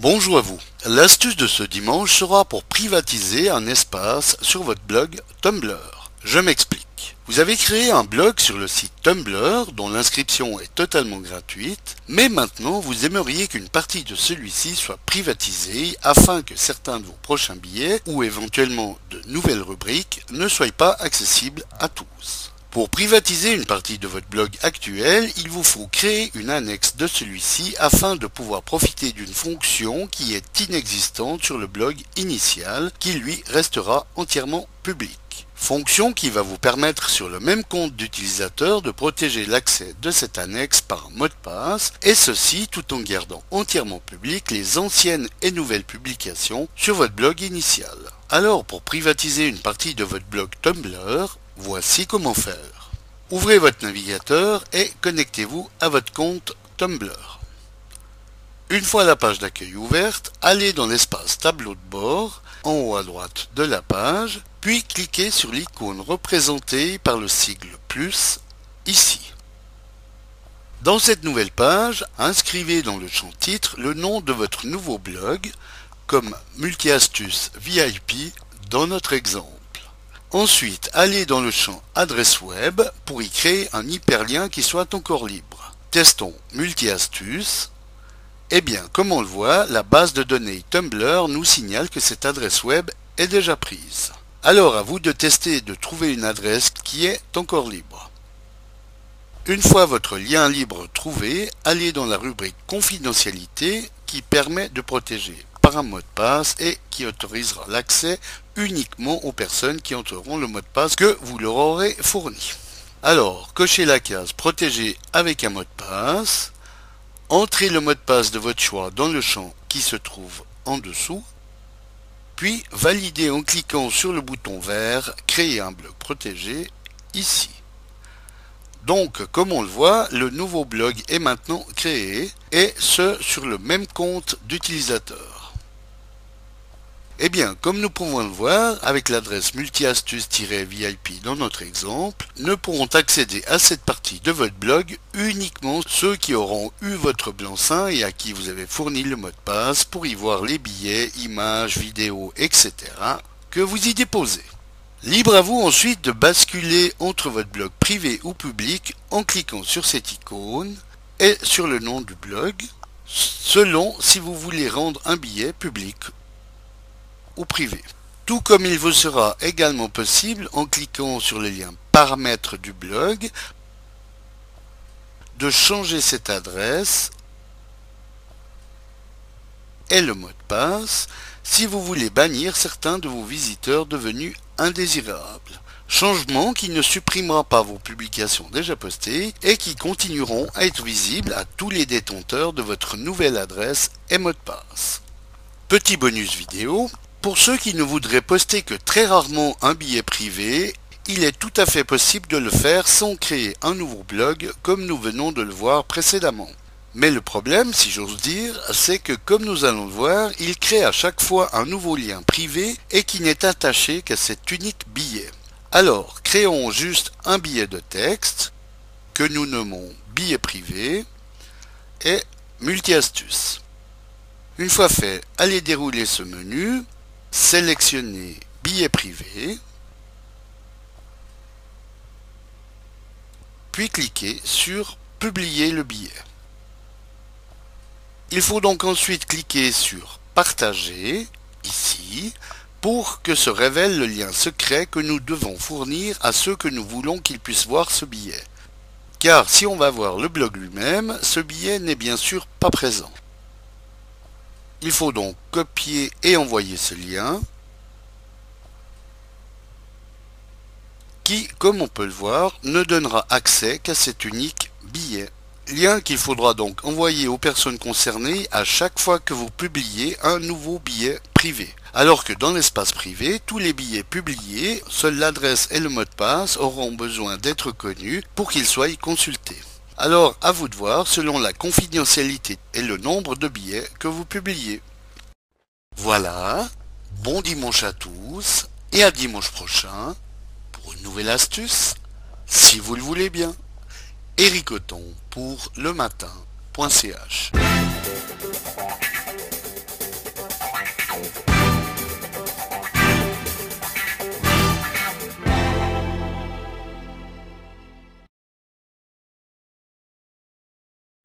Bonjour à vous. L'astuce de ce dimanche sera pour privatiser un espace sur votre blog Tumblr. Je m'explique. Vous avez créé un blog sur le site Tumblr dont l'inscription est totalement gratuite, mais maintenant vous aimeriez qu'une partie de celui-ci soit privatisée afin que certains de vos prochains billets ou éventuellement de nouvelles rubriques ne soient pas accessibles à tous. Pour privatiser une partie de votre blog actuel, il vous faut créer une annexe de celui-ci afin de pouvoir profiter d'une fonction qui est inexistante sur le blog initial, qui lui restera entièrement public. Fonction qui va vous permettre sur le même compte d'utilisateur de protéger l'accès de cette annexe par mot de passe, et ceci tout en gardant entièrement public les anciennes et nouvelles publications sur votre blog initial. Alors pour privatiser une partie de votre blog Tumblr, Voici comment faire. Ouvrez votre navigateur et connectez-vous à votre compte Tumblr. Une fois la page d'accueil ouverte, allez dans l'espace tableau de bord, en haut à droite de la page, puis cliquez sur l'icône représentée par le sigle plus ici. Dans cette nouvelle page, inscrivez dans le champ titre le nom de votre nouveau blog, comme Multiastuce VIP dans notre exemple. Ensuite, allez dans le champ adresse web pour y créer un hyperlien qui soit encore libre. Testons multi-astuces. Eh bien, comme on le voit, la base de données Tumblr nous signale que cette adresse web est déjà prise. Alors à vous de tester et de trouver une adresse qui est encore libre. Une fois votre lien libre trouvé, allez dans la rubrique confidentialité qui permet de protéger un mot de passe et qui autorisera l'accès uniquement aux personnes qui entreront le mot de passe que vous leur aurez fourni. Alors, cochez la case Protéger avec un mot de passe, entrez le mot de passe de votre choix dans le champ qui se trouve en dessous, puis validez en cliquant sur le bouton vert Créer un bloc protégé ici. Donc, comme on le voit, le nouveau blog est maintenant créé, et ce sur le même compte d'utilisateur. Eh bien, comme nous pouvons le voir, avec l'adresse multiastuce-vip dans notre exemple, ne pourront accéder à cette partie de votre blog uniquement ceux qui auront eu votre blanc-seing et à qui vous avez fourni le mot de passe pour y voir les billets, images, vidéos, etc. que vous y déposez. Libre à vous ensuite de basculer entre votre blog privé ou public en cliquant sur cette icône et sur le nom du blog, selon si vous voulez rendre un billet public privé. Tout comme il vous sera également possible, en cliquant sur le lien paramètres du blog, de changer cette adresse et le mot de passe si vous voulez bannir certains de vos visiteurs devenus indésirables. Changement qui ne supprimera pas vos publications déjà postées et qui continueront à être visibles à tous les détenteurs de votre nouvelle adresse et mot de passe. Petit bonus vidéo, pour ceux qui ne voudraient poster que très rarement un billet privé, il est tout à fait possible de le faire sans créer un nouveau blog comme nous venons de le voir précédemment. Mais le problème, si j'ose dire, c'est que comme nous allons le voir, il crée à chaque fois un nouveau lien privé et qui n'est attaché qu'à cet unique billet. Alors, créons juste un billet de texte que nous nommons billet privé et multi-astuce. Une fois fait, allez dérouler ce menu sélectionnez billet privé, puis cliquez sur Publier le billet. Il faut donc ensuite cliquer sur Partager, ici, pour que se révèle le lien secret que nous devons fournir à ceux que nous voulons qu'ils puissent voir ce billet. Car si on va voir le blog lui-même, ce billet n'est bien sûr pas présent. Il faut donc copier et envoyer ce lien qui, comme on peut le voir, ne donnera accès qu'à cet unique billet. Lien qu'il faudra donc envoyer aux personnes concernées à chaque fois que vous publiez un nouveau billet privé. Alors que dans l'espace privé, tous les billets publiés, seule l'adresse et le mot de passe auront besoin d'être connus pour qu'ils soient consultés. Alors, à vous de voir selon la confidentialité et le nombre de billets que vous publiez. Voilà, bon dimanche à tous et à dimanche prochain pour une nouvelle astuce, si vous le voulez bien. Eric pour le matin.ch